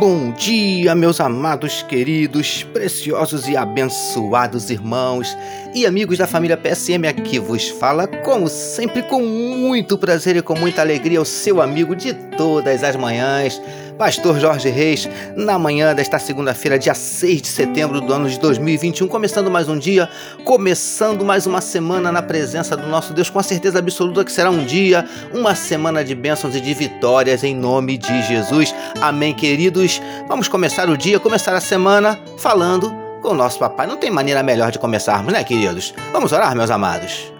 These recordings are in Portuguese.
Bom dia, meus amados, queridos, preciosos e abençoados irmãos e amigos da família PSM. Aqui vos fala, como sempre, com muito prazer e com muita alegria, o seu amigo de todas as manhãs, Pastor Jorge Reis, na manhã desta segunda-feira, dia 6 de setembro do ano de 2021, começando mais um dia, começando mais uma semana na presença do nosso Deus, com a certeza absoluta que será um dia, uma semana de bênçãos e de vitórias em nome de Jesus. Amém, queridos. Vamos começar o dia, começar a semana falando com o nosso papai. Não tem maneira melhor de começarmos, né, queridos? Vamos orar, meus amados.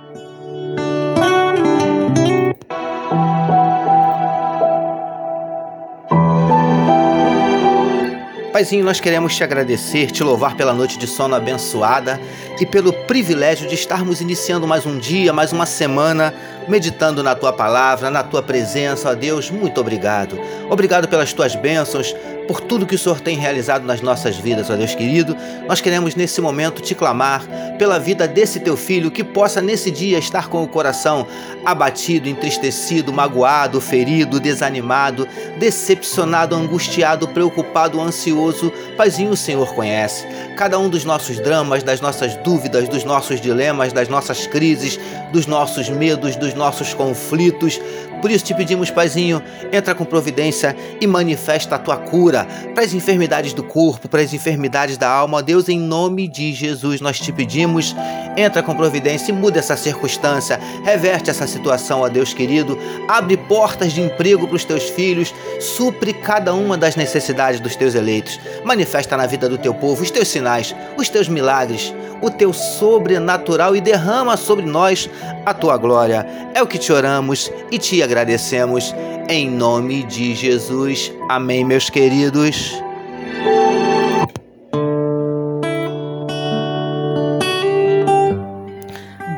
Paizinho, nós queremos te agradecer, te louvar pela noite de sono abençoada e pelo privilégio de estarmos iniciando mais um dia, mais uma semana, meditando na tua palavra, na tua presença, ó Deus. Muito obrigado. Obrigado pelas tuas bênçãos, por tudo que o Senhor tem realizado nas nossas vidas, ó Deus querido. Nós queremos nesse momento te clamar pela vida desse teu filho que possa nesse dia estar com o coração abatido, entristecido, magoado, ferido, desanimado, decepcionado, angustiado, preocupado, ansioso. Paizinho, o Senhor conhece cada um dos nossos dramas, das nossas dúvidas, dos nossos dilemas, das nossas crises, dos nossos medos, dos nossos conflitos. Por isso te pedimos, Paizinho, entra com providência e manifesta a tua cura para as enfermidades do corpo, para as enfermidades da alma. Deus, em nome de Jesus, nós te pedimos, entra com providência e muda essa circunstância, reverte essa situação, ó Deus querido, abre portas de emprego para os teus filhos, supre cada uma das necessidades dos teus eleitos, manifesta na vida do teu povo os teus sinais, os teus milagres, o teu sobrenatural e derrama sobre nós a tua glória. É o que te oramos e te agradecemos em nome de Jesus. Amém, meus queridos.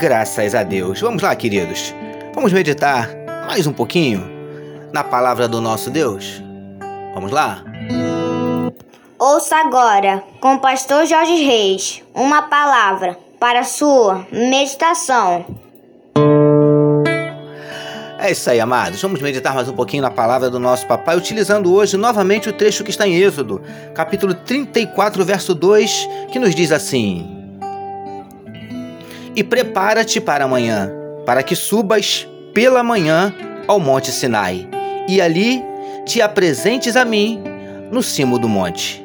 Graças a Deus. Vamos lá, queridos. Vamos meditar mais um pouquinho na palavra do nosso Deus. Vamos lá? Ouça agora, com o pastor Jorge Reis, uma palavra para sua meditação. É isso aí, amados. Vamos meditar mais um pouquinho na palavra do nosso papai, utilizando hoje novamente o trecho que está em Êxodo, capítulo 34, verso 2, que nos diz assim: E prepara-te para amanhã, para que subas pela manhã ao monte Sinai, e ali te apresentes a mim no cimo do monte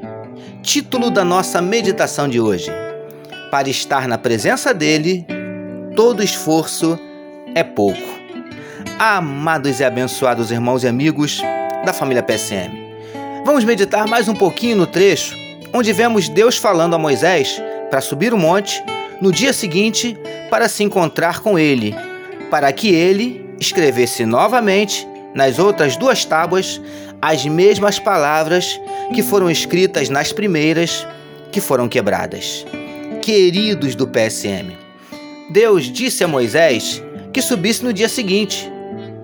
título da nossa meditação de hoje. Para estar na presença dele, todo esforço é pouco. Amados e abençoados irmãos e amigos da família PSM, vamos meditar mais um pouquinho no trecho onde vemos Deus falando a Moisés para subir o monte no dia seguinte para se encontrar com ele, para que ele escrevesse novamente nas outras duas tábuas as mesmas palavras que foram escritas nas primeiras que foram quebradas. Queridos do PSM, Deus disse a Moisés que subisse no dia seguinte,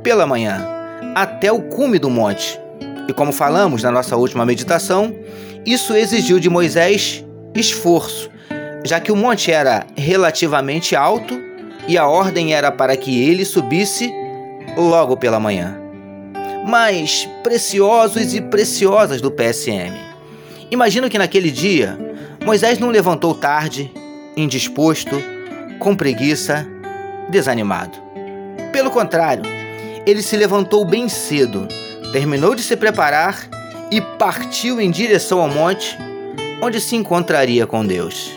pela manhã, até o cume do monte. E como falamos na nossa última meditação, isso exigiu de Moisés esforço, já que o monte era relativamente alto e a ordem era para que ele subisse logo pela manhã mais preciosos e preciosas do PSM. Imagino que naquele dia Moisés não levantou tarde, indisposto, com preguiça, desanimado. Pelo contrário, ele se levantou bem cedo, terminou de se preparar e partiu em direção ao monte, onde se encontraria com Deus.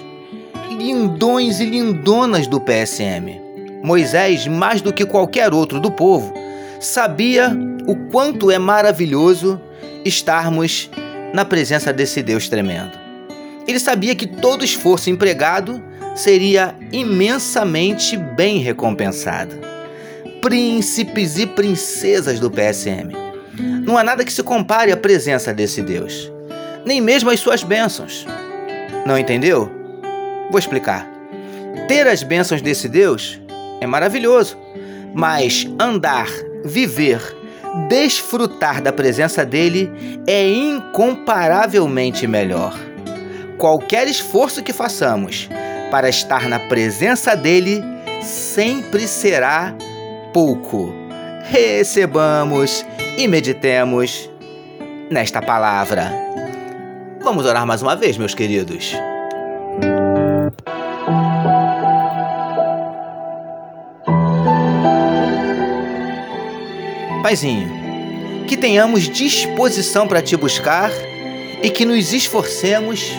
Lindões e lindonas do PSM. Moisés, mais do que qualquer outro do povo, sabia o quanto é maravilhoso estarmos na presença desse Deus tremendo. Ele sabia que todo esforço empregado seria imensamente bem recompensado. Príncipes e princesas do PSM. Não há nada que se compare à presença desse Deus, nem mesmo às suas bênçãos. Não entendeu? Vou explicar. Ter as bênçãos desse Deus é maravilhoso, mas andar, viver desfrutar da presença dele é incomparavelmente melhor. Qualquer esforço que façamos para estar na presença dele sempre será pouco. Recebamos e meditemos nesta palavra. Vamos orar mais uma vez, meus queridos. Paizinho, que tenhamos disposição para te buscar e que nos esforcemos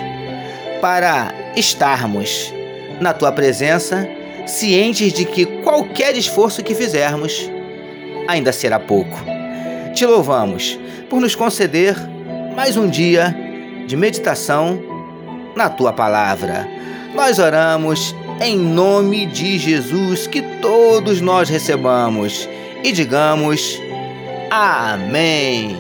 para estarmos na tua presença, cientes de que qualquer esforço que fizermos ainda será pouco. Te louvamos por nos conceder mais um dia de meditação na tua palavra. Nós oramos em nome de Jesus que todos nós recebamos e digamos Amém.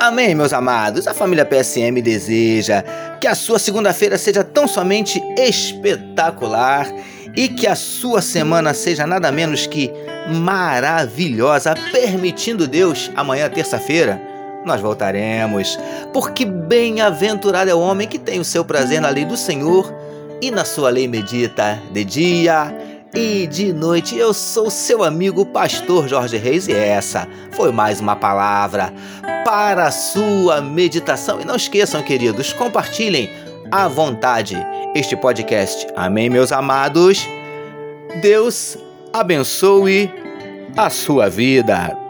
Amém, meus amados. A família PSM deseja que a sua segunda-feira seja tão somente espetacular e que a sua semana seja nada menos que maravilhosa, permitindo Deus amanhã, terça-feira nós voltaremos, porque bem-aventurado é o homem que tem o seu prazer na lei do Senhor e na sua lei medita de dia e de noite. Eu sou seu amigo pastor Jorge Reis e essa foi mais uma palavra para a sua meditação. E não esqueçam, queridos, compartilhem à vontade este podcast. Amém, meus amados. Deus abençoe a sua vida.